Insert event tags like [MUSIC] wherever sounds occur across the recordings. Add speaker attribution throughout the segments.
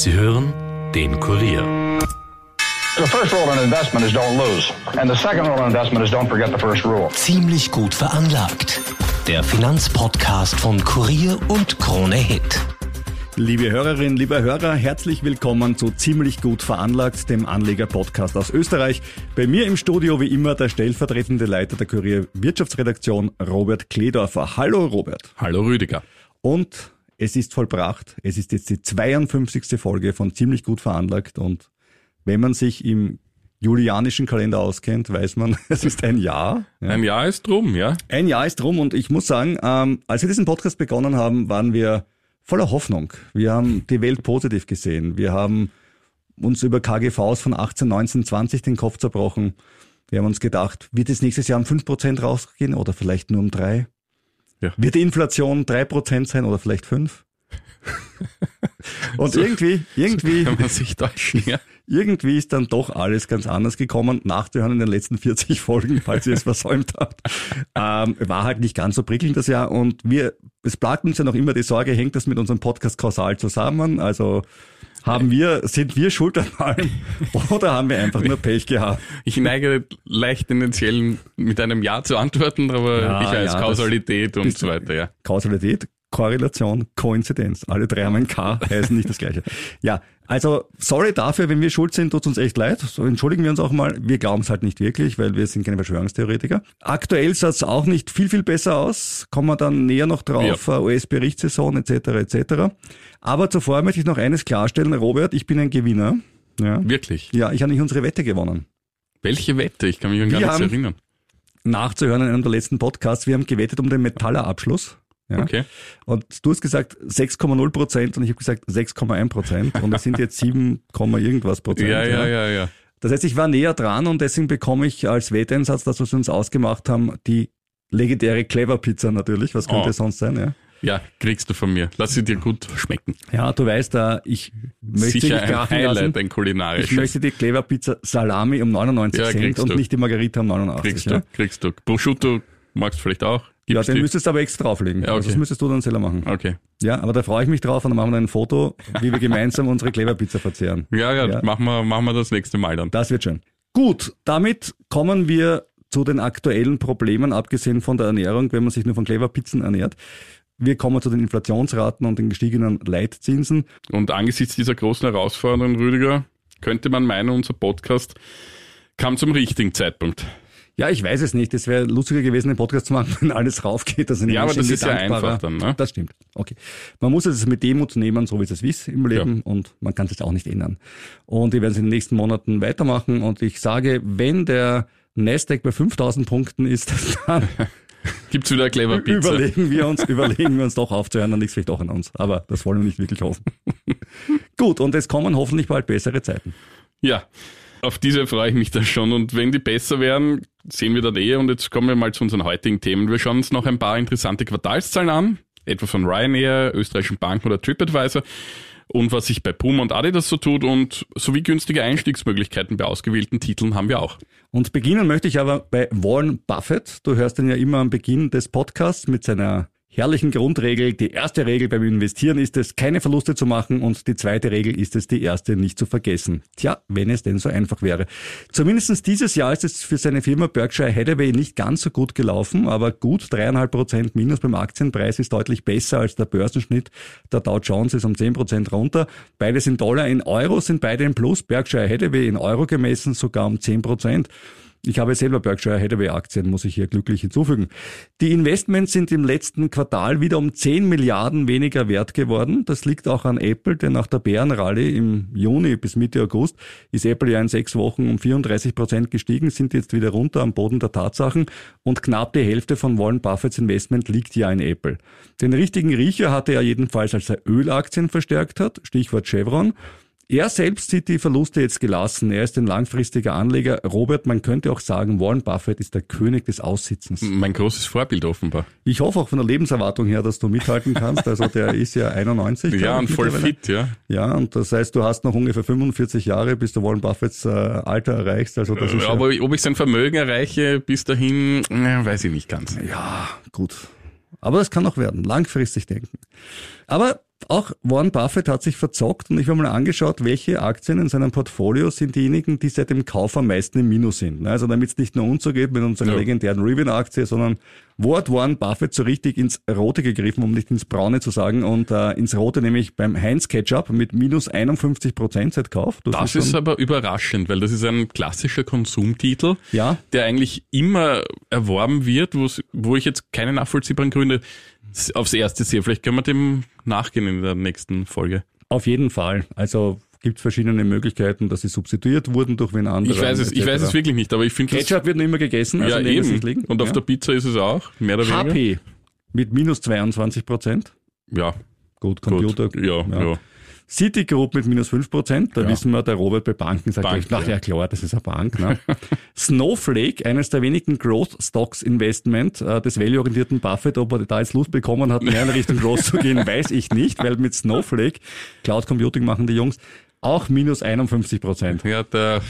Speaker 1: Sie hören den Kurier.
Speaker 2: The first rule in investment is don't lose. And the second rule in investment is don't forget the first rule.
Speaker 1: Ziemlich gut veranlagt. Der Finanzpodcast von Kurier und Krone Hit.
Speaker 3: Liebe Hörerinnen, lieber Hörer, herzlich willkommen zu Ziemlich gut veranlagt, dem Anleger-Podcast aus Österreich. Bei mir im Studio wie immer der stellvertretende Leiter der Kurier Wirtschaftsredaktion, Robert Kledorfer. Hallo Robert.
Speaker 4: Hallo Rüdiger.
Speaker 3: Und es ist vollbracht. Es ist jetzt die 52. Folge von Ziemlich gut veranlagt und wenn man sich im julianischen Kalender auskennt, weiß man, [LAUGHS] es ist ein Jahr.
Speaker 4: Ja. Ein Jahr ist drum, ja.
Speaker 3: Ein Jahr ist drum und ich muss sagen, ähm, als wir diesen Podcast begonnen haben, waren wir voller Hoffnung. Wir haben die Welt positiv gesehen. Wir haben uns über KGVs von 18, 19, 20 den Kopf zerbrochen. Wir haben uns gedacht, wird es nächstes Jahr um 5% rausgehen oder vielleicht nur um 3? Ja. Wird die Inflation 3% sein oder vielleicht 5? Und [LAUGHS] so, irgendwie, irgendwie,
Speaker 4: so täuschen, ja.
Speaker 3: irgendwie ist dann doch alles ganz anders gekommen. Nachzuhören in den letzten 40 Folgen, falls ihr es [LAUGHS] versäumt habt, ähm, war halt nicht ganz so prickelnd das Jahr. Und wir, es plagt uns ja noch immer die Sorge, hängt das mit unserem Podcast kausal zusammen? Also, haben wir, sind wir schuld an allem [LAUGHS] oder haben wir einfach nur Pech gehabt?
Speaker 4: Ich neige leicht tendenziell mit einem Ja zu antworten, aber ja, ich weiß ja, Kausalität und so weiter, ja.
Speaker 3: Kausalität, Korrelation, Koinzidenz. Alle drei haben ein K, heißen nicht das gleiche. Ja, also sorry dafür, wenn wir schuld sind, tut uns echt leid. So entschuldigen wir uns auch mal. Wir glauben es halt nicht wirklich, weil wir sind keine Verschwörungstheoretiker. Aktuell sah es auch nicht viel, viel besser aus. Kommen wir dann näher noch drauf, ja. US-Berichtssaison etc. etc. Aber zuvor möchte ich noch eines klarstellen, Robert, ich bin ein Gewinner.
Speaker 4: Ja. Wirklich?
Speaker 3: Ja, ich habe nicht unsere Wette gewonnen.
Speaker 4: Welche Wette? Ich kann mich an gar nichts erinnern.
Speaker 3: Nachzuhören in einem der letzten Podcasts, wir haben gewettet um den Metallerabschluss. Ja?
Speaker 4: Okay.
Speaker 3: Und du hast gesagt 6,0 Prozent und ich habe gesagt 6,1 Prozent und es sind jetzt 7, irgendwas Prozent.
Speaker 4: Ja, ja, ja, ja.
Speaker 3: Das heißt, ich war näher dran und deswegen bekomme ich als Wetteinsatz, das was wir uns ausgemacht haben, die legendäre Clever Pizza natürlich. Was könnte oh. sonst sein? Ja?
Speaker 4: Ja, kriegst du von mir. Lass sie dir gut schmecken.
Speaker 3: Ja, du weißt, uh, ich möchte
Speaker 4: Sicher
Speaker 3: dich
Speaker 4: ein Highlight, ein kulinarisches.
Speaker 3: Ich möchte die Clever Pizza Salami um 99 ja, Cent und nicht die Margarita um 89.
Speaker 4: Kriegst
Speaker 3: ja?
Speaker 4: du, kriegst du. Prosciutto magst du vielleicht auch?
Speaker 3: Ja, den die? müsstest du aber extra drauflegen. Ja, okay. Also das müsstest du dann selber machen.
Speaker 4: Okay.
Speaker 3: Ja, aber da freue ich mich drauf und dann machen wir ein Foto, wie wir gemeinsam unsere Clever-Pizza verzehren.
Speaker 4: Ja, ja, ja, Machen, wir, machen wir das nächste Mal dann.
Speaker 3: Das wird schön. Gut, damit kommen wir zu den aktuellen Problemen, abgesehen von der Ernährung, wenn man sich nur von Clever-Pizzen ernährt. Wir kommen zu den Inflationsraten und den gestiegenen Leitzinsen.
Speaker 4: Und angesichts dieser großen Herausforderungen, Rüdiger, könnte man meinen, unser Podcast kam zum richtigen Zeitpunkt.
Speaker 3: Ja, ich weiß es nicht. Es wäre lustiger gewesen, den Podcast zu machen, [LAUGHS] wenn alles raufgeht.
Speaker 4: Das ja, aber das ist ja einfach dann, ne?
Speaker 3: Das stimmt. Okay. Man muss es mit Demut nehmen, so wie es ist im Leben ja. und man kann es auch nicht ändern. Und wir werden es in den nächsten Monaten weitermachen und ich sage, wenn der Nasdaq bei 5000 Punkten ist, [LAUGHS] dann [LAUGHS]
Speaker 4: Gibt's wieder clever Pizza.
Speaker 3: Überlegen wir uns, überlegen wir uns doch aufzuhören, dann liegt es vielleicht auch an uns. Aber das wollen wir nicht wirklich hoffen. Gut, und es kommen hoffentlich bald bessere Zeiten.
Speaker 4: Ja. Auf diese freue ich mich dann schon. Und wenn die besser werden, sehen wir dann eh. Und jetzt kommen wir mal zu unseren heutigen Themen. Wir schauen uns noch ein paar interessante Quartalszahlen an, etwa von Ryanair, österreichischen Banken oder TripAdvisor. Und was sich bei Puma und Adidas so tut und sowie günstige Einstiegsmöglichkeiten bei ausgewählten Titeln haben wir auch.
Speaker 3: Und beginnen möchte ich aber bei Warren Buffett. Du hörst ihn ja immer am Beginn des Podcasts mit seiner herrlichen Grundregel. Die erste Regel beim Investieren ist es, keine Verluste zu machen und die zweite Regel ist es, die erste nicht zu vergessen. Tja, wenn es denn so einfach wäre. Zumindest dieses Jahr ist es für seine Firma Berkshire Hathaway nicht ganz so gut gelaufen, aber gut dreieinhalb Prozent Minus beim Aktienpreis ist deutlich besser als der Börsenschnitt. Der Dow Jones ist um zehn Prozent runter. Beide sind Dollar. In Euro sind beide im Plus. Berkshire Hathaway in Euro gemessen sogar um zehn Prozent. Ich habe selber Berkshire Hathaway Aktien, muss ich hier glücklich hinzufügen. Die Investments sind im letzten Quartal wieder um 10 Milliarden weniger wert geworden. Das liegt auch an Apple, denn nach der Bärenrallye im Juni bis Mitte August ist Apple ja in sechs Wochen um 34 Prozent gestiegen, sind jetzt wieder runter am Boden der Tatsachen und knapp die Hälfte von Warren Buffetts Investment liegt ja in Apple. Den richtigen Riecher hatte er jedenfalls, als er Ölaktien verstärkt hat, Stichwort Chevron. Er selbst sieht die Verluste jetzt gelassen. Er ist ein langfristiger Anleger. Robert, man könnte auch sagen, Warren Buffett ist der König des Aussitzens.
Speaker 4: Mein großes Vorbild offenbar.
Speaker 3: Ich hoffe auch von der Lebenserwartung her, dass du mithalten kannst. Also der [LAUGHS] ist ja 91.
Speaker 4: Ja, und voll fit, ja.
Speaker 3: Ja, und das heißt, du hast noch ungefähr 45 Jahre, bis du Warren Buffets äh, Alter erreichst. Also das ist
Speaker 4: Aber ja, ob ich sein Vermögen erreiche bis dahin, äh, weiß ich nicht ganz.
Speaker 3: Ja, gut. Aber das kann auch werden. Langfristig denken. Aber auch Warren Buffett hat sich verzockt und ich habe mal angeschaut, welche Aktien in seinem Portfolio sind diejenigen, die seit dem Kauf am meisten im Minus sind. Also damit es nicht nur uns so geht mit unserer
Speaker 4: Ja.
Speaker 3: legendären Ribbon-Aktie, sondern wo hat Warren Buffett so richtig ins Rote gegriffen, um nicht ins Braune zu sagen, und äh, ins Rote nämlich beim Heinz Ketchup mit minus 51 Prozent seit Kauf.
Speaker 4: Das ist aber überraschend, weil das ist ein klassischer Konsumtitel,
Speaker 3: Ja.
Speaker 4: der eigentlich immer erworben wird, wo ich jetzt keine nachvollziehbaren Gründe aufs Erste sehe. Vielleicht können wir dem nachgehen in der nächsten Folge.
Speaker 3: Auf jeden Fall. Also gibt verschiedene Möglichkeiten, dass sie substituiert wurden durch wen anderen.
Speaker 4: Ich weiß es, ich weiß es wirklich nicht, aber ich finde.
Speaker 3: Ketchup wird noch immer gegessen, also
Speaker 4: ja, eben. Und auf
Speaker 3: ja.
Speaker 4: der Pizza ist es auch, mehr oder weniger.
Speaker 3: HP mit minus 22 Prozent.
Speaker 4: Ja,
Speaker 3: Gut,
Speaker 4: gut.
Speaker 3: Computer.
Speaker 4: Ja, ja.
Speaker 3: Citigroup mit minus 5 Prozent. Da
Speaker 4: Ja.
Speaker 3: wissen wir, der Robert bei Banken sagt,
Speaker 4: Bank,
Speaker 3: ach
Speaker 4: ja.
Speaker 3: klar, das ist eine Bank. Ne? [LAUGHS] Snowflake, eines der wenigen Growth Stocks Investment äh, des value-orientierten Buffett, ob er da jetzt Lust bekommen hat, mehr in Richtung Growth zu gehen, [LAUGHS] weiß ich nicht, weil mit Snowflake, Cloud Computing machen die Jungs, auch minus 51 Prozent.
Speaker 4: Ja, der,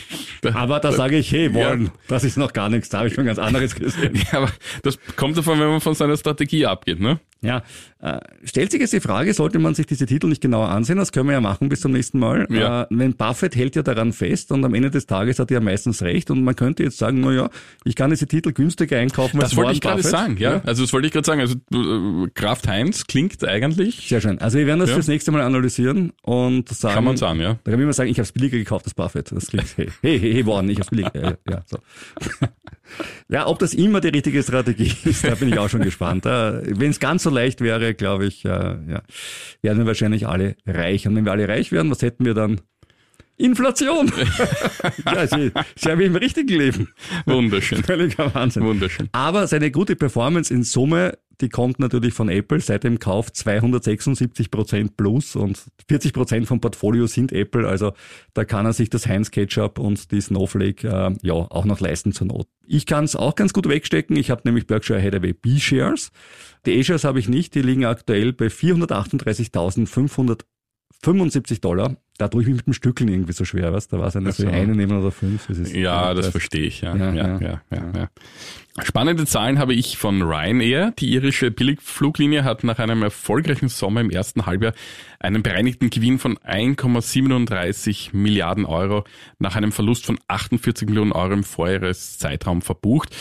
Speaker 4: der,
Speaker 3: Aber da sage ich, hey, Warren,
Speaker 4: Ja.
Speaker 3: das ist noch gar nichts, da habe ich schon ganz anderes [LAUGHS] gesehen.
Speaker 4: ja, aber das kommt davon, wenn man von seiner Strategie abgeht, ne?
Speaker 3: Ja, äh, stellt sich jetzt die Frage, sollte man sich diese Titel nicht genauer ansehen? Das können wir ja machen bis zum nächsten Mal.
Speaker 4: Ja.
Speaker 3: Äh, wenn Buffett hält ja daran fest und am Ende des Tages hat er ja meistens recht und man könnte jetzt sagen, na ja, ich kann diese Titel günstiger einkaufen als
Speaker 4: Das wollte ich gerade sagen, ja. Also das wollte ich gerade sagen. Also äh, Kraft Heinz klingt eigentlich,
Speaker 3: Sehr schön. Also wir werden das
Speaker 4: Ja.
Speaker 3: fürs nächste Mal analysieren und sagen.
Speaker 4: kann man sagen, ja.
Speaker 3: Da kann man immer sagen, ich habe es billiger gekauft als Buffett. Das klingt, [LAUGHS] hey, hey, hey, hey Warren, ich habe es billiger. Ja, ja, so. [LAUGHS] ja, ob das immer die richtige Strategie ist, da bin ich auch schon gespannt. Wenn es ganz so leicht wäre, glaube ich, äh, ja, wären wir wahrscheinlich alle reich. Und wenn wir alle reich wären, was hätten wir dann? Inflation. [LAUGHS] ja, sie, sie haben im richtigen Leben.
Speaker 4: Wunderschön.
Speaker 3: Völliger Wahnsinn.
Speaker 4: Wunderschön.
Speaker 3: Aber seine gute Performance in Summe, die kommt natürlich von Apple seit dem Kauf 276 Prozent plus und 40 Prozent vom Portfolio sind Apple. Also da kann er sich das Heinz Ketchup und die Snowflake äh, ja auch noch leisten zur Not. Ich kann es auch ganz gut wegstecken. Ich habe nämlich Berkshire Hathaway B-Shares. Die A-Shares habe ich nicht. Die liegen aktuell bei 438.575 Dollar. Da tue ich mich mit dem Stückeln irgendwie so schwer, was? Da war es eine, so eine nehmen oder fünf. Das ist,
Speaker 4: Ja, das
Speaker 3: das
Speaker 4: verstehe ich. Ja,
Speaker 3: ja.
Speaker 4: ja,
Speaker 3: ja,
Speaker 4: ja. Spannende Zahlen habe ich von Ryanair. Die irische Billigfluglinie hat nach einem erfolgreichen Sommer im ersten Halbjahr einen bereinigten Gewinn von 1,37 Milliarden Euro nach einem Verlust von 48 Millionen Euro im Vorjahreszeitraum verbucht.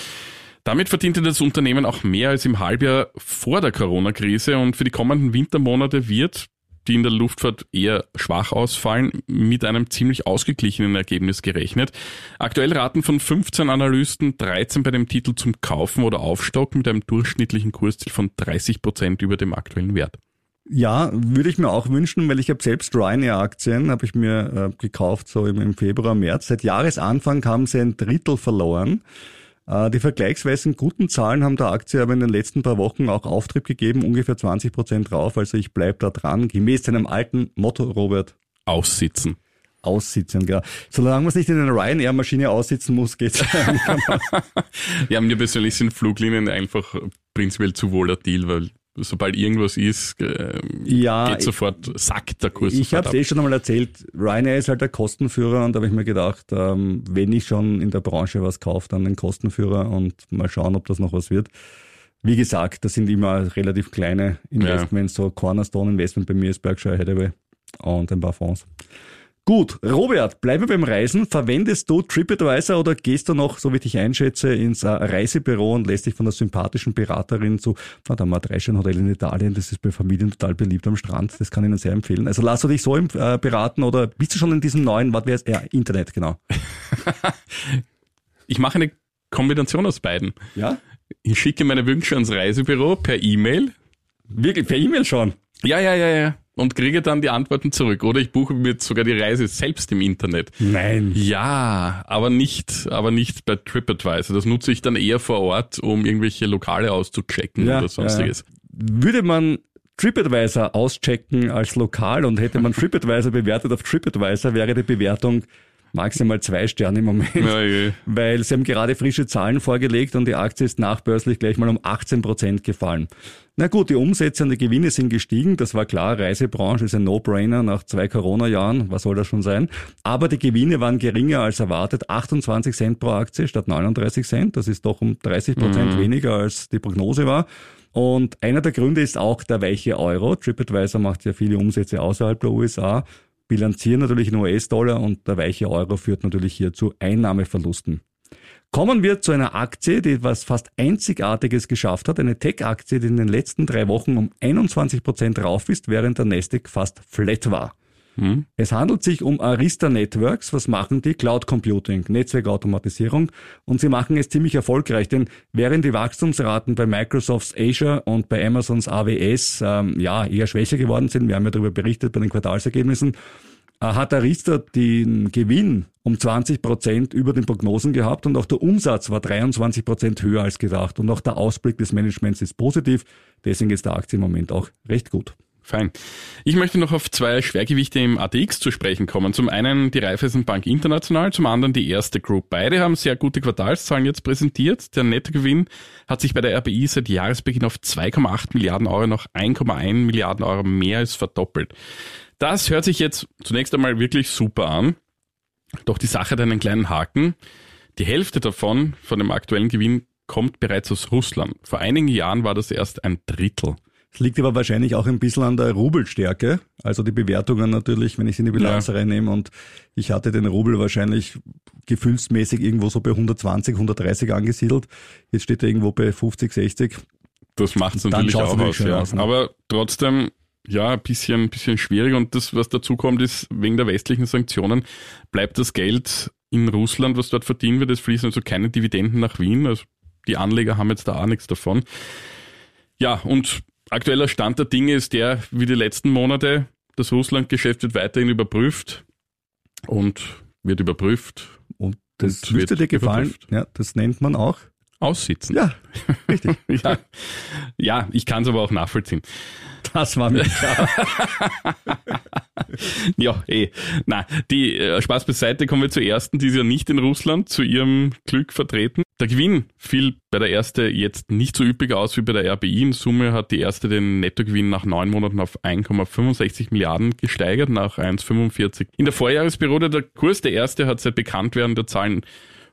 Speaker 4: Damit verdiente das Unternehmen auch mehr als im Halbjahr vor der Corona-Krise und für die kommenden Wintermonate wird die in der Luftfahrt eher schwach ausfallen, mit einem ziemlich ausgeglichenen Ergebnis gerechnet. Aktuell raten von 15 Analysten 13 bei dem Titel zum Kaufen oder Aufstocken mit einem durchschnittlichen Kursziel von 30 Prozent über dem aktuellen Wert.
Speaker 3: Ja, würde ich mir auch wünschen, weil ich habe selbst Ryanair-Aktien, habe ich mir äh, gekauft, so im, im Februar, März. Seit Jahresanfang haben sie ein Drittel verloren. Äh, die vergleichsweise guten Zahlen haben der Aktie aber in den letzten paar Wochen auch Auftrieb gegeben, ungefähr 20 Prozent drauf. Also ich bleib da dran, gemäß seinem alten Motto, Robert,
Speaker 4: Aussitzen.
Speaker 3: aussitzen. Gell. Solange man es nicht in einer Ryanair-Maschine aussitzen muss, geht's. [LAUGHS]
Speaker 4: Ja, mir persönlich sind Fluglinien einfach prinzipiell zu volatil, weil sobald irgendwas ist, äh,
Speaker 3: Ja,
Speaker 4: geht sofort, sackt der Kurs
Speaker 3: Ich habe es eh schon einmal erzählt, Ryanair ist halt der Kostenführer und da habe ich mir gedacht, ähm, wenn ich schon in der Branche was kaufe, dann den Kostenführer und mal schauen, ob das noch was wird. Wie gesagt, das sind immer relativ kleine Investments, so Cornerstone Investment bei mir ist Berkshire Hathaway und ein paar Fonds. Gut, Robert, bleibe beim Reisen. Verwendest du TripAdvisor oder gehst du noch, so wie ich dich einschätze, ins äh, Reisebüro und lässt dich von der sympathischen Beraterin zu, na, da haben wir ein Dreisternhotel in Italien, das ist bei Familien total beliebt am Strand, das kann ich Ihnen sehr empfehlen. Also lass du dich so äh, beraten oder bist du schon in diesem neuen, was wäre ja, Internet, genau. [LAUGHS]
Speaker 4: Ich mache eine Kombination aus beiden.
Speaker 3: Ja?
Speaker 4: Ich schicke meine Wünsche ans Reisebüro per E-Mail.
Speaker 3: Wirklich, per E-Mail schon.
Speaker 4: Ja, ja, ja, ja. Und kriege dann die Antworten zurück. Oder ich buche mir sogar die Reise selbst im Internet.
Speaker 3: Nein.
Speaker 4: Ja, aber nicht, aber nicht bei TripAdvisor. Das nutze ich dann eher vor Ort, um irgendwelche Lokale auszuchecken
Speaker 3: Ja,
Speaker 4: oder sonstiges.
Speaker 3: Würde man TripAdvisor auschecken als lokal und hätte man [LAUGHS] TripAdvisor bewertet auf TripAdvisor, wäre die Bewertung maximal zwei Sterne im Moment.
Speaker 4: Ja, ja.
Speaker 3: Weil sie haben gerade frische Zahlen vorgelegt und die Aktie ist nachbörslich gleich mal um 18 Prozent gefallen. Na gut, die Umsätze und die Gewinne sind gestiegen, das war klar, Reisebranche ist ein No-Brainer nach zwei Corona-Jahren, was soll das schon sein? Aber die Gewinne waren geringer als erwartet, 28 Cent pro Aktie statt 39 Cent, das ist doch um 30 Prozent weniger als die Prognose war. Und einer der Gründe ist auch der weiche Euro. TripAdvisor macht ja viele Umsätze außerhalb der USA, bilanzieren natürlich in US-Dollar und der weiche Euro führt natürlich hier zu Einnahmeverlusten. Kommen wir zu einer Aktie, die was fast Einzigartiges geschafft hat. Eine Tech-Aktie, die in den letzten drei Wochen um 21 Prozent rauf ist, während der Nasdaq fast flat war. Hm. Es handelt sich um Arista Networks. Was machen die? Cloud Computing, Netzwerkautomatisierung. Und sie machen es ziemlich erfolgreich, denn während die Wachstumsraten bei Microsofts Azure und bei Amazons AWS ähm, ja eher schwächer geworden sind, wir haben ja darüber berichtet bei den Quartalsergebnissen, äh, hat Arista den Gewinn um 20 Prozent über den Prognosen gehabt und auch der Umsatz war 23 Prozent höher als gedacht und auch der Ausblick des Managements ist positiv. Deswegen ist der Aktie im Moment auch recht gut.
Speaker 4: Fein. Ich möchte noch auf zwei Schwergewichte im ATX zu sprechen kommen. Zum einen die Raiffeisenbank International, zum anderen die erste Group. Beide haben sehr gute Quartalszahlen jetzt präsentiert. Der Nettogewinn hat sich bei der RBI seit Jahresbeginn auf 2,8 Milliarden Euro noch 1,1 Milliarden Euro mehr als verdoppelt. Das hört sich jetzt zunächst einmal wirklich super an. Doch die Sache hat einen kleinen Haken. Die Hälfte davon, von dem aktuellen Gewinn, kommt bereits aus Russland. Vor einigen Jahren war das erst ein Drittel.
Speaker 3: Es liegt aber wahrscheinlich auch ein bisschen an der Rubelstärke. Also die Bewertungen natürlich, wenn ich sie in die Bilanz ja. reinnehme und ich hatte den Rubel wahrscheinlich gefühlsmäßig irgendwo so bei 120, 130 angesiedelt. Jetzt steht er irgendwo bei 50, 60.
Speaker 4: Das macht es natürlich auch aus, ja. Aus, ne? Aber trotzdem, ja, ein bisschen, bisschen schwierig. Und das, was dazu kommt, ist, wegen der westlichen Sanktionen bleibt das Geld in Russland, was dort verdient wird. Es fließen also keine Dividenden nach Wien. Also die Anleger haben jetzt da auch nichts davon. Ja, und Aktueller Stand der Dinge ist der, wie die letzten Monate, das Russlandgeschäft wird weiterhin überprüft und wird überprüft.
Speaker 3: Und das und müsste dir gefallen. Überprüft. Ja, das nennt man auch
Speaker 4: aussitzen.
Speaker 3: Ja, richtig. [LAUGHS]
Speaker 4: ja. ja, ich kann es aber auch nachvollziehen.
Speaker 3: Das war mir klar. [LAUGHS]
Speaker 4: ja, eh. Na, die äh, Spaß beiseite kommen wir zur ersten, die ist ja nicht in Russland zu ihrem Glück vertreten. Der Gewinn fiel bei der erste jetzt nicht so üppig aus wie bei der RBI. In Summe hat die erste den Nettogewinn nach neun Monaten auf 1,65 Milliarden gesteigert, nach 1,45. In der Vorjahresperiode der Kurs der erste hat seit Bekanntwerden der Zahlen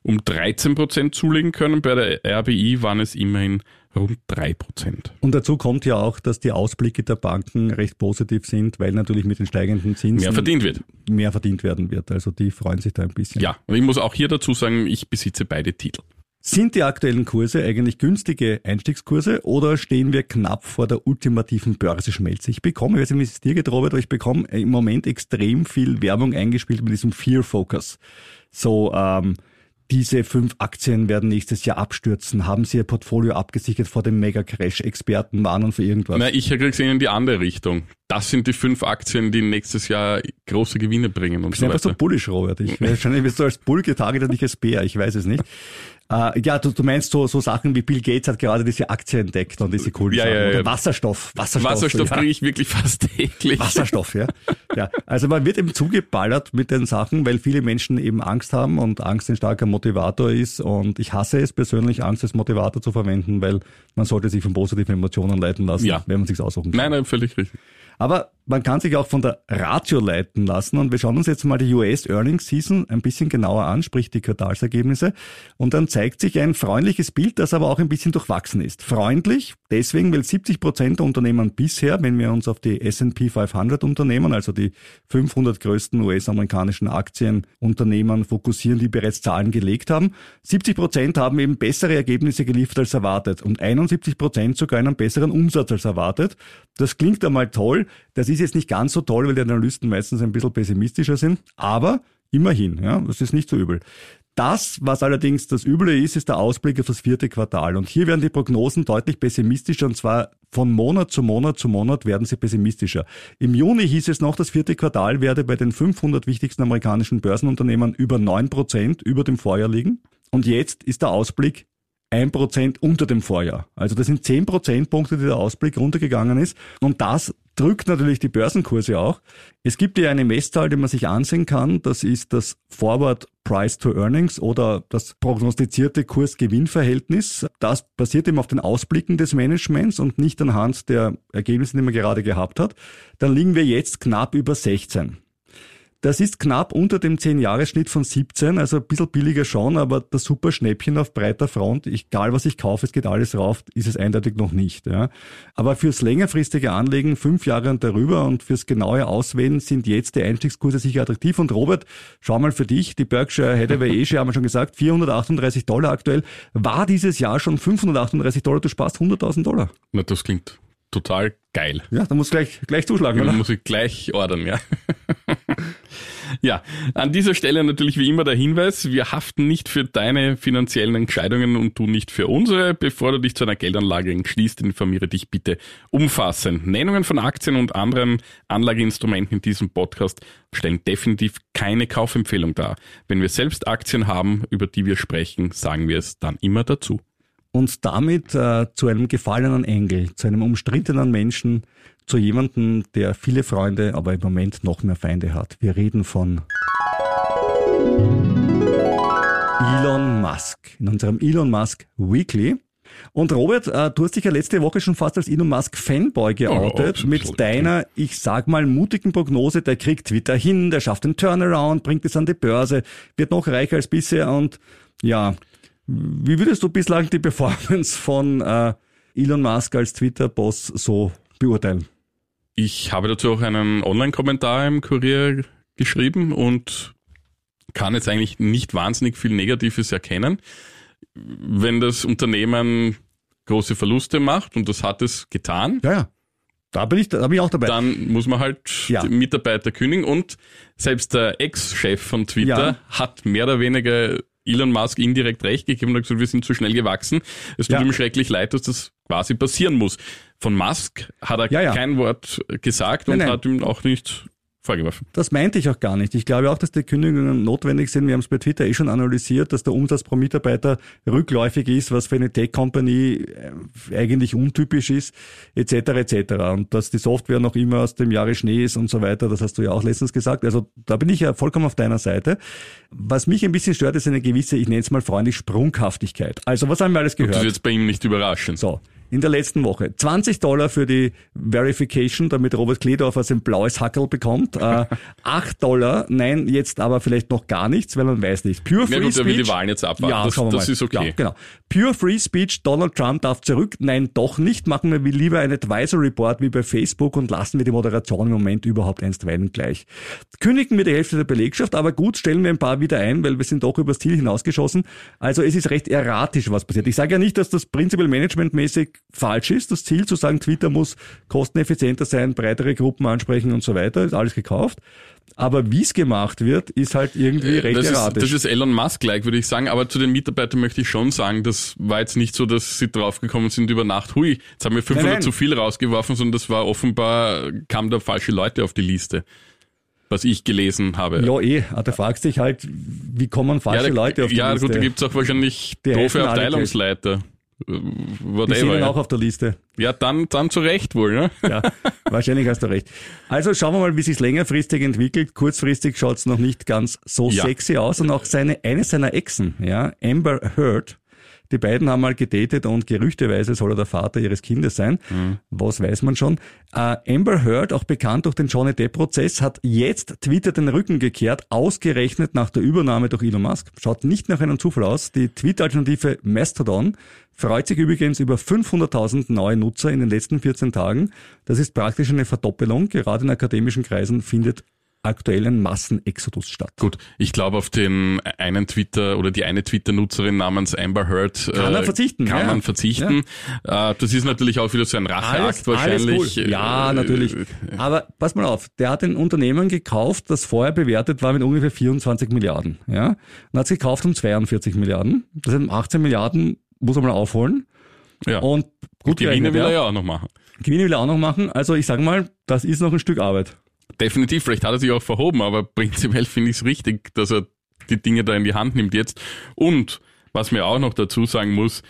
Speaker 4: um 13 Prozent zulegen können. Bei der RBI waren es immerhin rund 3 Prozent.
Speaker 3: Und dazu kommt ja auch, dass die Ausblicke der Banken recht positiv sind, weil natürlich mit den steigenden Zinsen
Speaker 4: mehr verdient wird.
Speaker 3: Mehr verdient werden wird. Also die freuen sich da ein bisschen.
Speaker 4: Ja, und ich muss auch hier dazu sagen, ich besitze beide Titel.
Speaker 3: Sind die aktuellen Kurse eigentlich günstige Einstiegskurse oder stehen wir knapp vor der ultimativen Börse-Schmelze? Ich bekomme, ich weiß nicht, wie es dir geht, Robert, aber ich bekomme im Moment extrem viel Werbung eingespielt mit diesem Fear Focus. So, ähm, diese fünf Aktien werden nächstes Jahr abstürzen. Haben Sie Ihr Portfolio abgesichert vor dem Mega-Crash? Experten warnen für irgendwas?
Speaker 4: Na, ich kriege es in die andere Richtung. Das sind die fünf Aktien, die nächstes Jahr große Gewinne bringen und
Speaker 3: ich bin so einfach so bullish, Robert. Ich, [LAUGHS] wahrscheinlich wirst du als Bull getargetet, nicht als Bär. Ich weiß es nicht. Äh, ja, du, du meinst so, so Sachen wie Bill Gates hat gerade diese Aktie entdeckt und diese coolen
Speaker 4: ja,
Speaker 3: Sachen.
Speaker 4: Ja,
Speaker 3: ja. Oder Wasserstoff.
Speaker 4: Wasserstoff, Wasserstoff ja. kriege ich wirklich fast täglich.
Speaker 3: Wasserstoff, ja. ja. Also man wird eben zugeballert mit den Sachen, weil viele Menschen eben Angst haben und Angst ein starker Motivator ist. Und ich hasse es persönlich, Angst als Motivator zu verwenden, weil man sollte sich von positiven Emotionen leiten lassen, ja. wenn man sich aussuchen kann.
Speaker 4: Nein, nein, völlig richtig.
Speaker 3: Aber man kann sich auch von der Ratio leiten lassen und wir schauen uns jetzt mal die US Earnings Season ein bisschen genauer an, sprich die Quartalsergebnisse und dann zeigt sich ein freundliches Bild, das aber auch ein bisschen durchwachsen ist. Freundlich, deswegen, weil 70 Prozent der Unternehmen bisher, wenn wir uns auf die S&P 500 Unternehmen, also die 500 größten US-amerikanischen Aktienunternehmen fokussieren, die bereits Zahlen gelegt haben, 70 Prozent haben eben bessere Ergebnisse geliefert als erwartet und 71 Prozent sogar einen besseren Umsatz als erwartet. Das klingt einmal toll, das ist jetzt nicht ganz so toll, weil die Analysten meistens ein bisschen pessimistischer sind, aber immerhin, ja, das ist nicht so übel. Das, was allerdings das Üble ist, ist der Ausblick auf das vierte Quartal. Und hier werden die Prognosen deutlich pessimistischer und zwar von Monat zu Monat zu Monat werden sie pessimistischer. Im Juni hieß es noch, das vierte Quartal werde bei den 500 wichtigsten amerikanischen Börsenunternehmen über 9 Prozent über dem Vorjahr liegen. Und jetzt ist der Ausblick ein Prozent unter dem Vorjahr. Also das sind zehn Prozentpunkte, die der Ausblick runtergegangen ist. Und das drückt natürlich die Börsenkurse auch. Es gibt ja eine Messzahl, die man sich ansehen kann. Das ist das Forward Price to Earnings oder das prognostizierte Kurs-Gewinn-Verhältnis. Das basiert eben auf den Ausblicken des Managements und nicht anhand der Ergebnisse, die man gerade gehabt hat. Dann liegen wir jetzt knapp über 16. Das ist knapp unter dem 10-Jahres-Schnitt von 17, also ein bisschen billiger schon, aber das super Schnäppchen auf breiter Front, egal was ich kaufe, es geht alles rauf, ist es eindeutig noch nicht. Ja. Aber fürs längerfristige Anlegen, fünf Jahre und darüber und fürs genaue Auswählen sind jetzt die Einstiegskurse sicher attraktiv. Und Robert, schau mal für dich, die Berkshire Hathaway [LAUGHS] Asia haben wir schon gesagt, 438 Dollar aktuell, war dieses Jahr schon 538 Dollar, du sparst 100.000 Dollar.
Speaker 4: Na, das klingt total geil.
Speaker 3: Ja, da muss gleich, gleich zuschlagen,
Speaker 4: Da
Speaker 3: oder?
Speaker 4: muss ich gleich ordern, ja. [LAUGHS] ja, an dieser Stelle natürlich wie immer der Hinweis, wir haften nicht für deine finanziellen Entscheidungen und du nicht für unsere. Bevor du dich zu einer Geldanlage entschließt, informiere dich bitte umfassend. Nennungen von Aktien und anderen Anlageinstrumenten in diesem Podcast stellen definitiv keine Kaufempfehlung dar. Wenn wir selbst Aktien haben, über die wir sprechen, sagen wir es dann immer dazu.
Speaker 3: Und damit äh, zu einem gefallenen Engel, zu einem umstrittenen Menschen, zu jemandem, der viele Freunde, aber im Moment noch mehr Feinde hat. Wir reden von Elon Musk in unserem Elon Musk Weekly. Und Robert, äh, du hast dich ja letzte Woche schon fast als Elon Musk Fanboy geoutet
Speaker 4: absolut.
Speaker 3: mit deiner, ich sag mal, mutigen Prognose, der kriegt Twitter hin, der schafft den Turnaround, bringt es an die Börse, wird noch reicher als bisher und ja, wie würdest du bislang die Performance von äh, Elon Musk als Twitter-Boss so beurteilen?
Speaker 4: Ich habe dazu auch einen Online-Kommentar im Kurier geschrieben und kann jetzt eigentlich nicht wahnsinnig viel Negatives erkennen. Wenn das Unternehmen große Verluste macht, und das hat es getan,
Speaker 3: Ja, ja. Da bin ich, da bin ich auch dabei.
Speaker 4: dann muss man halt
Speaker 3: Ja.
Speaker 4: die Mitarbeiter kündigen und selbst der Ex-Chef von Twitter
Speaker 3: Ja.
Speaker 4: hat mehr oder weniger Elon Musk indirekt recht gegeben und hat gesagt, wir sind zu schnell gewachsen. Es tut
Speaker 3: Ja.
Speaker 4: ihm schrecklich leid, dass das quasi passieren muss. Von Musk hat er
Speaker 3: Ja, ja.
Speaker 4: kein Wort gesagt
Speaker 3: Nein,
Speaker 4: und
Speaker 3: nein.
Speaker 4: hat ihm auch nicht vorgeworfen.
Speaker 3: Das meinte ich auch gar nicht. Ich glaube auch, dass die Kündigungen notwendig sind. Wir haben es bei Twitter eh schon analysiert, dass der Umsatz pro Mitarbeiter rückläufig ist, was für eine Tech-Company äh, eigentlich untypisch ist, etc. etc. Und dass die Software noch immer aus dem Jahre Schnee ist und so weiter, das hast du ja auch letztens gesagt. Also da bin ich ja vollkommen auf deiner Seite. Was mich ein bisschen stört, ist eine gewisse, ich nenne es mal freundlich, Sprunghaftigkeit. Also was haben wir alles
Speaker 4: Das
Speaker 3: gehört?
Speaker 4: wird jetzt bei ihm nicht überraschen.
Speaker 3: So, in der letzten Woche. 20 Dollar für die Verification, damit Robert Kledorfer sein blaues Hackel bekommt. Äh, [LAUGHS] 8 Dollar, nein, jetzt aber vielleicht noch gar nichts, weil man weiß nicht. Pure
Speaker 4: Ja
Speaker 3: Free
Speaker 4: gut, er will
Speaker 3: Speech.
Speaker 4: die Wahlen jetzt abwarten.
Speaker 3: Ja,
Speaker 4: das das ist okay.
Speaker 3: Ja, genau. Pure Free Speech, Donald Trump darf zurück. Nein, doch nicht. Machen wir lieber ein Advisory Board wie bei Facebook und lassen wir die Moderation im Moment überhaupt einstweilen gleich. Kündigen wir die Hälfte der Belegschaft, aber gut, stellen wir ein paar wieder ein, weil wir sind doch übers Ziel hinausgeschossen. Also es ist recht erratisch, was passiert. Ich sage ja nicht, dass das prinzipiell managementmäßig falsch ist. Das Ziel zu sagen, Twitter muss kosteneffizienter sein, breitere Gruppen ansprechen und so weiter, ist alles gekauft. Aber wie es gemacht wird, ist halt irgendwie recht
Speaker 4: Äh, Das ist, das ist Elon Musk-like, würde ich sagen. Aber zu den Mitarbeitern möchte ich schon sagen, das war jetzt nicht so, dass sie draufgekommen sind über Nacht, hui, jetzt haben wir 500
Speaker 3: Nein, nein.
Speaker 4: zu viel rausgeworfen, sondern das war offenbar, kamen da falsche Leute auf die Liste. Was ich gelesen habe.
Speaker 3: Ja, eh. Aber da fragst dich halt, wie kommen falsche
Speaker 4: da,
Speaker 3: Leute auf die
Speaker 4: ja
Speaker 3: Liste?
Speaker 4: gut, da gibt's auch wahrscheinlich
Speaker 3: Die
Speaker 4: doofe Abteilungsleiter. Äh,
Speaker 3: die sind
Speaker 4: Whatever.
Speaker 3: dann
Speaker 4: Ja.
Speaker 3: auch auf der Liste.
Speaker 4: ja, dann, dann zu Recht wohl, ne?
Speaker 3: Ja, wahrscheinlich hast du recht. Also schauen wir mal, wie sich längerfristig entwickelt. Kurzfristig schaut's noch nicht ganz so
Speaker 4: Ja.
Speaker 3: sexy aus. Und auch seine, eine seiner Exen, ja, Amber Heard, die beiden haben mal gedatet und gerüchteweise soll er der Vater ihres Kindes sein. Was weiß man schon. Äh, Amber Heard, auch bekannt durch den Johnny Depp-Prozess, hat jetzt Twitter den Rücken gekehrt, ausgerechnet nach der Übernahme durch Elon Musk. Schaut nicht nach einem Zufall aus. Die Twitter-Alternative Mastodon freut sich übrigens über 500.000 neue Nutzer in den letzten 14 Tagen. Das ist praktisch eine Verdoppelung. Gerade in akademischen Kreisen findet aktuell ein Massenexodus statt.
Speaker 4: Gut, ich glaube auf den einen Twitter oder die eine Twitter-Nutzerin namens Amber Heard
Speaker 3: Kann man verzichten,
Speaker 4: Kann
Speaker 3: ja.
Speaker 4: man verzichten. Äh, das ist natürlich auch wieder so ein Racheakt wahrscheinlich.
Speaker 3: cool. Ja,
Speaker 4: Äh,
Speaker 3: natürlich. Aber pass mal auf, der hat ein Unternehmen gekauft, das vorher bewertet war mit ungefähr 24 Milliarden. Ja? Und hat es gekauft um 42 Milliarden. Das sind 18 Milliarden, muss er mal aufholen.
Speaker 4: Ja.
Speaker 3: Und gut
Speaker 4: Gewinne will er
Speaker 3: ja.
Speaker 4: ja auch noch machen.
Speaker 3: Gewinne will er auch noch machen. Also ich sage mal, das ist noch ein Stück Arbeit.
Speaker 4: Definitiv, vielleicht hat er sich auch verhoben, aber prinzipiell finde ich es richtig, dass er die Dinge da in die Hand nimmt jetzt. Und was mir auch noch dazu sagen muss,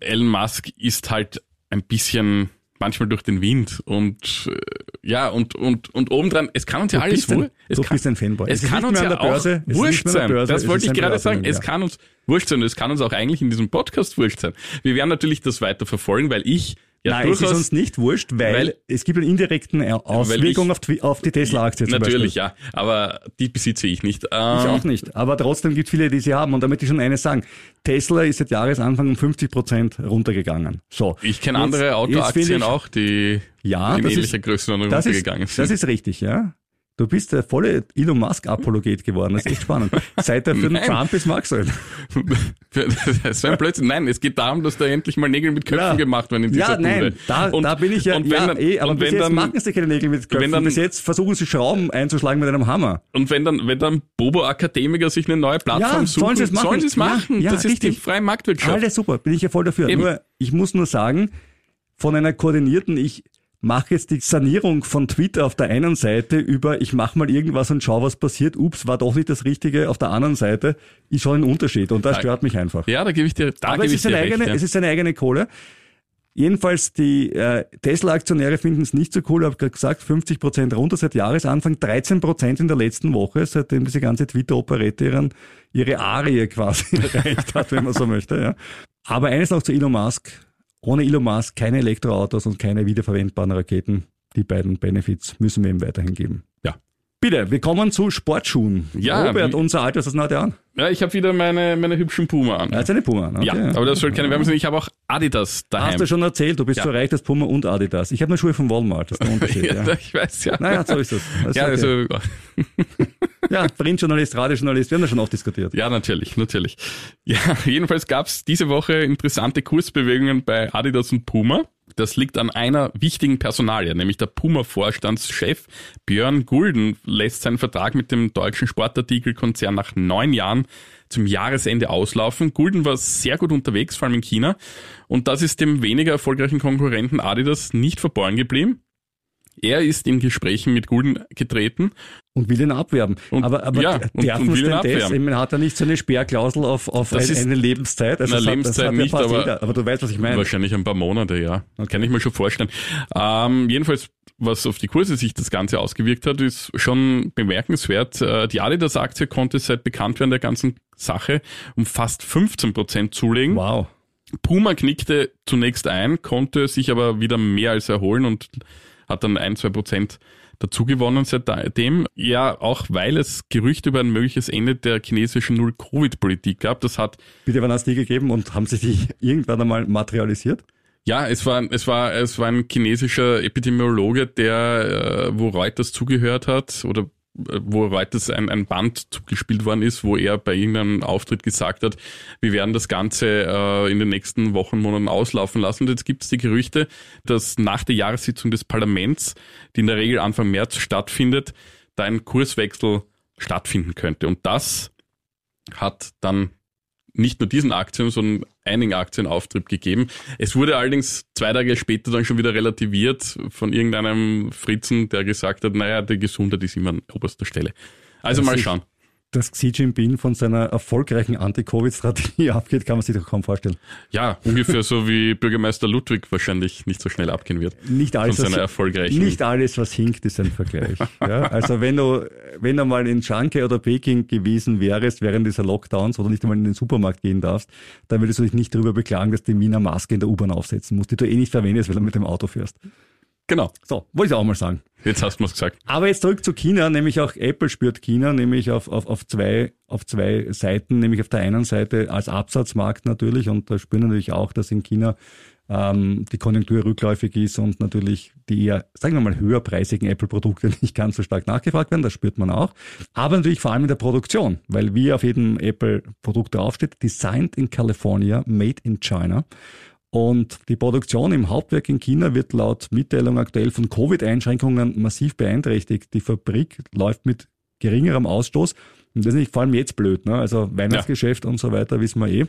Speaker 4: Elon Musk ist halt ein bisschen manchmal durch den Wind und äh, ja und und und obendran, es kann uns ja
Speaker 3: Du
Speaker 4: alles wohl. Es
Speaker 3: du
Speaker 4: kann,
Speaker 3: bist ein Fanboy.
Speaker 4: Es,
Speaker 3: Es
Speaker 4: kann uns
Speaker 3: mehr
Speaker 4: ja
Speaker 3: an der Börse,
Speaker 4: auch
Speaker 3: es
Speaker 4: wurscht
Speaker 3: mehr
Speaker 4: sein.
Speaker 3: Börse,
Speaker 4: das
Speaker 3: es
Speaker 4: wollte ich gerade sagen. Es
Speaker 3: Börsenunternehmen,
Speaker 4: kann uns wurscht sein. Es kann uns auch eigentlich in diesem Podcast wurscht sein. Wir werden natürlich das weiter verfolgen, weil ich Ja,
Speaker 3: Nein, es ist
Speaker 4: durchaus-
Speaker 3: uns nicht wurscht, weil,
Speaker 4: weil-
Speaker 3: es gibt eine indirekten Auswirkung
Speaker 4: ich-
Speaker 3: auf, die- Tesla-Aktie
Speaker 4: Natürlich,
Speaker 3: Beispiel.
Speaker 4: ja. Aber die besitze ich nicht.
Speaker 3: Ich
Speaker 4: Ähm,
Speaker 3: auch nicht. Aber trotzdem gibt es viele, die sie haben. Und damit ich schon eines sagen. Tesla ist seit Jahresanfang um 50 Prozent runtergegangen. So.
Speaker 4: Ich kenne andere Autoaktien
Speaker 3: ich-
Speaker 4: auch, die
Speaker 3: Ja,
Speaker 4: in ähnlicher
Speaker 3: ist,
Speaker 4: Größenordnung
Speaker 3: das ist,
Speaker 4: runtergegangen sind.
Speaker 3: das ist richtig, ja. Du bist der volle Elon Musk-Apologet geworden. Das ist echt spannend. Seit er für den
Speaker 4: Nein.
Speaker 3: Trump ist, magst du ihn.
Speaker 4: das ein Blödsinn. Nein, es geht darum, dass da endlich mal Nägel mit Köpfen
Speaker 3: Ja.
Speaker 4: gemacht werden in dieser
Speaker 3: Ja, nein, da,
Speaker 4: Und-
Speaker 3: da bin ich ja,
Speaker 4: und wenn
Speaker 3: ja
Speaker 4: dann,
Speaker 3: eh, aber
Speaker 4: und
Speaker 3: bis
Speaker 4: wenn
Speaker 3: jetzt
Speaker 4: dann,
Speaker 3: machen sie keine Nägel mit Köpfen.
Speaker 4: wenn dann-
Speaker 3: bis jetzt versuchen sie Schrauben einzuschlagen mit einem Hammer.
Speaker 4: Und wenn dann, wenn dann Bobo-Akademiker sich eine neue Plattform
Speaker 3: Ja,
Speaker 4: suchen,
Speaker 3: sollen sie es machen.
Speaker 4: Sollen sie es machen.
Speaker 3: Ja, ja,
Speaker 4: das ist
Speaker 3: richtig.
Speaker 4: die freie Marktwirtschaft.
Speaker 3: Alles super, bin ich ja voll dafür.
Speaker 4: Eben.
Speaker 3: Nur, ich muss nur sagen, von einer koordinierten, ich mache jetzt die Sanierung von Twitter auf der einen Seite über, ich mache mal irgendwas und schau, was passiert. Ups, war doch nicht das Richtige. Auf der anderen Seite ist schon ein Unterschied und das
Speaker 4: Ja.
Speaker 3: stört mich einfach.
Speaker 4: Ja, da gebe ich dir, da
Speaker 3: Aber
Speaker 4: gebe
Speaker 3: es
Speaker 4: ich
Speaker 3: ist, seine
Speaker 4: dir
Speaker 3: eigene,
Speaker 4: recht. Ja.
Speaker 3: es ist seine eigene Kohle. Jedenfalls, die äh, Tesla-Aktionäre finden es nicht so cool. Ich habe gerade gesagt, 50 Prozent runter seit Jahresanfang, 13 Prozent in der letzten Woche, seitdem diese ganze Twitter-Operette ihren, ihre Arie quasi [LAUGHS] erreicht hat, wenn man so möchte. Ja. Aber eines noch zu Elon Musk. Ohne Elon Musk keine Elektroautos und keine wiederverwendbaren Raketen. Die beiden Benefits müssen wir ihm weiterhin geben.
Speaker 4: Ja.
Speaker 3: Bitte, wir kommen zu Sportschuhen.
Speaker 4: Ja,
Speaker 3: Robert, unser Alter, was hat er an?
Speaker 4: ja, ich habe wieder meine, meine hübschen Puma an.
Speaker 3: Er hat seine Puma an. Okay,
Speaker 4: ja, aber das soll keine Werbung sein. Ich habe auch Adidas daheim.
Speaker 3: Hast du schon erzählt, du bist
Speaker 4: Ja.
Speaker 3: so reich, dass Puma und Adidas. Ich habe nur Schuhe von Walmart, das ist der [LAUGHS] Unterschied.
Speaker 4: ja,
Speaker 3: ja.
Speaker 4: ich weiß, ja.
Speaker 3: Naja, so ist das. das ist
Speaker 4: ja,
Speaker 3: okay.
Speaker 4: also,
Speaker 3: ja, Printjournalist, Radiojournalist, wir haben das schon oft diskutiert.
Speaker 4: ja, natürlich, natürlich. Ja, jedenfalls gab es diese Woche interessante Kursbewegungen bei Adidas und Puma. Das liegt an einer wichtigen Personalie, nämlich der Puma-Vorstandschef Björn Gulden lässt seinen Vertrag mit dem deutschen Sportartikelkonzern nach neun Jahren zum Jahresende auslaufen. Gulden war sehr gut unterwegs, vor allem in China. Und das ist dem weniger erfolgreichen Konkurrenten Adidas nicht verborgen geblieben. Er ist in Gesprächen mit Gulden getreten
Speaker 3: Und will ihn abwerben.
Speaker 4: Und-
Speaker 3: aber aber
Speaker 4: ja, und-
Speaker 3: darf
Speaker 4: und ihn
Speaker 3: denn das?
Speaker 4: abwerben.
Speaker 3: Ich meine, hat er nicht so eine Sperrklausel auf, auf
Speaker 4: Das
Speaker 3: ein,
Speaker 4: ist-
Speaker 3: eine Lebenszeit? Also das hat-
Speaker 4: Lebenszeit
Speaker 3: das hat
Speaker 4: nicht, aber-
Speaker 3: aber du weißt, was ich meine.
Speaker 4: Wahrscheinlich ein paar Monate, ja. Kann ich mir schon vorstellen. Ähm, jedenfalls, was auf die Kurse sich das Ganze ausgewirkt hat, ist schon bemerkenswert. Äh, Die Adidas-Aktie konnte seit Bekanntwerden der ganzen Sache um fast 15 Prozent zulegen.
Speaker 3: Wow.
Speaker 4: Puma knickte zunächst ein, konnte sich aber wieder mehr als erholen und hat dann ein, zwei Prozent dazu gewonnen seitdem. Ja, auch weil es Gerüchte über ein mögliches Ende der chinesischen Null-Covid-Politik gab. Das hat
Speaker 3: Bitte, wann hast die gegeben und haben sich die [LAUGHS] irgendwann einmal materialisiert?
Speaker 4: Ja, es war, es war, es war ein chinesischer Epidemiologe, der, äh, wo Reuters zugehört hat oder wo Reuters ein, ein Band zugespielt worden ist, wo er bei irgendeinem Auftritt gesagt hat, wir werden das Ganze äh, in den nächsten Wochen, Monaten auslaufen lassen. Und jetzt gibt es die Gerüchte, dass nach der Jahressitzung des Parlaments, die in der Regel Anfang März stattfindet, da ein Kurswechsel stattfinden könnte. Und das hat dann nicht nur diesen Aktien, sondern einigen Aktien Auftrieb gegeben. Es wurde allerdings zwei Tage später dann schon wieder relativiert von irgendeinem Fritzen, der gesagt hat, naja, die Gesundheit ist immer an oberster Stelle. Also
Speaker 3: Das
Speaker 4: mal schauen.
Speaker 3: Dass Xi Jinping von seiner erfolgreichen Anti-Covid-Strategie [LAUGHS] abgeht, kann man sich doch kaum vorstellen.
Speaker 4: Ja, ungefähr so wie Bürgermeister Ludwig wahrscheinlich nicht so schnell abgehen wird.
Speaker 3: Nicht alles,
Speaker 4: Von seiner
Speaker 3: was,
Speaker 4: erfolgreichen.
Speaker 3: nicht alles, was hinkt, ist ein Vergleich. [LAUGHS] ja, also wenn du, wenn du mal in Shanghai oder Peking gewesen wärst während dieser Lockdowns oder nicht einmal in den Supermarkt gehen darfst, dann würdest du dich nicht darüber beklagen, dass die Mina Maske in der U-Bahn aufsetzen musst, die du eh nicht verwendest, weil du mit dem Auto fährst.
Speaker 4: Genau,
Speaker 3: So, wollte ich auch mal sagen.
Speaker 4: jetzt hast du es gesagt.
Speaker 3: Aber jetzt zurück zu China, nämlich auch Apple spürt China, nämlich auf, auf, auf, zwei, auf zwei Seiten, nämlich auf der einen Seite als Absatzmarkt natürlich und da spüren natürlich auch, dass in China ähm, die Konjunktur rückläufig ist und natürlich die eher, sagen wir mal, höherpreisigen Apple-Produkte [LAUGHS] nicht ganz so stark nachgefragt werden, das spürt man auch. Aber natürlich vor allem in der Produktion, weil wie auf jedem Apple-Produkt draufsteht, designed in California, made in China. Und die Produktion im Hauptwerk in China wird laut Mitteilung aktuell von Covid-Einschränkungen massiv beeinträchtigt. Die Fabrik läuft mit geringerem Ausstoß. Und das ist nicht vor allem jetzt blöd. Ne? Also Weihnachtsgeschäft und so weiter wissen wir eh.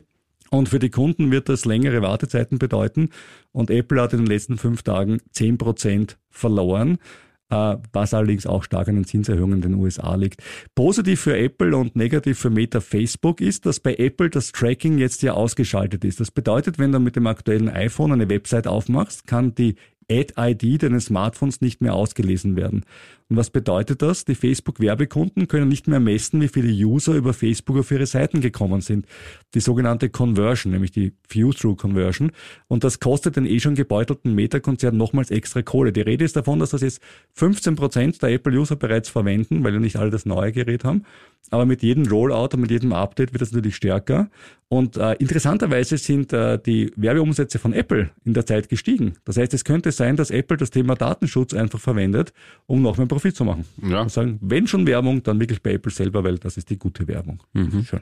Speaker 3: Und für die Kunden wird das längere Wartezeiten bedeuten. Und Apple hat in den letzten fünf Tagen 10% verloren, äh, was allerdings auch stark an den Zinserhöhungen in den USA liegt. Positiv für Apple und negativ für Meta Facebook ist, dass bei Apple das Tracking jetzt ja ausgeschaltet ist. Das bedeutet, wenn du mit dem aktuellen iPhone eine Website aufmachst, kann die Ad-ID deines Smartphones nicht mehr ausgelesen werden. Und was bedeutet das? Die Facebook-Werbekunden können nicht mehr messen, wie viele User über Facebook auf ihre Seiten gekommen sind. Die sogenannte Conversion, nämlich die View-Through-Conversion. Und das kostet den eh schon gebeutelten Meta-Konzern nochmals extra Kohle. Die Rede ist davon, dass das jetzt 15 Prozent der Apple-User bereits verwenden, weil ja nicht alle das neue Gerät haben. Aber mit jedem Rollout und mit jedem Update wird das natürlich stärker. Und äh, interessanterweise sind äh, die Werbeumsätze von Apple in der Zeit gestiegen. Das heißt, es könnte sein, dass Apple das Thema Datenschutz einfach verwendet, um noch mehr Profit zu machen. Ja. Und sagen, wenn schon Werbung, dann wirklich bei Apple selber, weil das ist die gute Werbung. Mhm.
Speaker 4: Schön.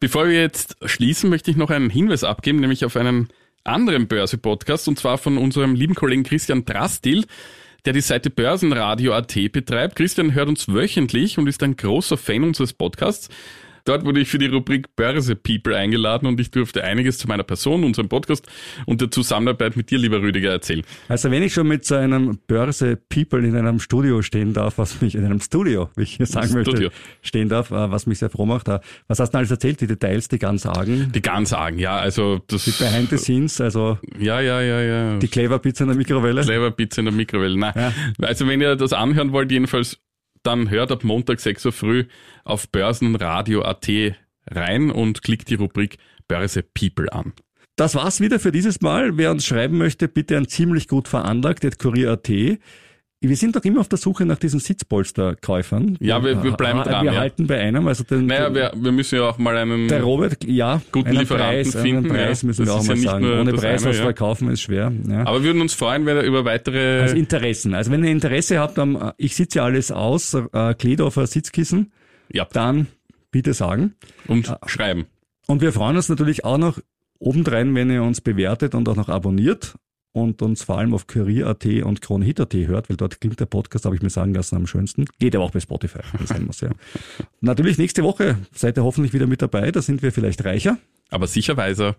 Speaker 4: Bevor wir jetzt schließen, möchte ich noch einen Hinweis abgeben, nämlich auf einen anderen Börse-Podcast, und zwar von unserem lieben Kollegen Christian Drastil, der die Seite Börsenradio.at betreibt. Christian hört uns wöchentlich und ist ein großer Fan unseres Podcasts. Dort wurde ich für die Rubrik Börse People eingeladen und ich durfte einiges zu meiner Person, unserem Podcast und der Zusammenarbeit mit dir, lieber Rüdiger, erzählen.
Speaker 3: Also wenn ich schon mit so einem Börse People in einem Studio stehen darf, was mich in einem Studio, wie ich hier sagen Studio. möchte, stehen darf, äh, was mich sehr froh macht. Äh, was hast du alles erzählt? Die Details, die ganz argen?
Speaker 4: Die ganz argen, ja, also
Speaker 3: das. Die Behind the Scenes, also.
Speaker 4: Ja, ja, ja, ja.
Speaker 3: Die Clever Pizza in der Mikrowelle.
Speaker 4: Clever Pizza in der Mikrowelle. Nein. Ja. Also wenn ihr das anhören wollt, jedenfalls dann hört ab Montag 6 Uhr früh auf börsenradio.at rein und klickt die Rubrik Börse People an.
Speaker 3: Das war's wieder für dieses Mal. Wer uns schreiben möchte, bitte ein ziemlich gut veranlagt, kurier.at. Wir sind doch immer auf der Suche nach diesen Sitzpolsterkäufern.
Speaker 4: Ja, wir, wir bleiben dran.
Speaker 3: Wir
Speaker 4: ja.
Speaker 3: halten bei einem. Also den,
Speaker 4: naja, wir, wir müssen ja auch mal einen
Speaker 3: der Robert, ja,
Speaker 4: guten Lieferanten
Speaker 3: Preis,
Speaker 4: finden.
Speaker 3: Einen Preis müssen das wir auch mal ja sagen. Ohne Preis eine, was ja. verkaufen ist schwer.
Speaker 4: Ja. Aber wir würden uns freuen, wenn ihr über weitere...
Speaker 3: Also Interessen. Also wenn ihr Interesse habt, am, ich sitze ja alles aus, äh, Kledorfer Sitzkissen,
Speaker 4: ja.
Speaker 3: dann bitte sagen.
Speaker 4: Und äh, schreiben.
Speaker 3: Und wir freuen uns natürlich auch noch obendrein, wenn ihr uns bewertet und auch noch abonniert und uns vor allem auf Kurier.at und Kronhit.at hört, weil dort klingt der Podcast, habe ich mir sagen lassen, am schönsten. Geht aber auch bei Spotify, [LAUGHS] sein muss, ja. Natürlich nächste Woche seid ihr hoffentlich wieder mit dabei, da sind wir vielleicht reicher.
Speaker 4: Aber sicher weiser.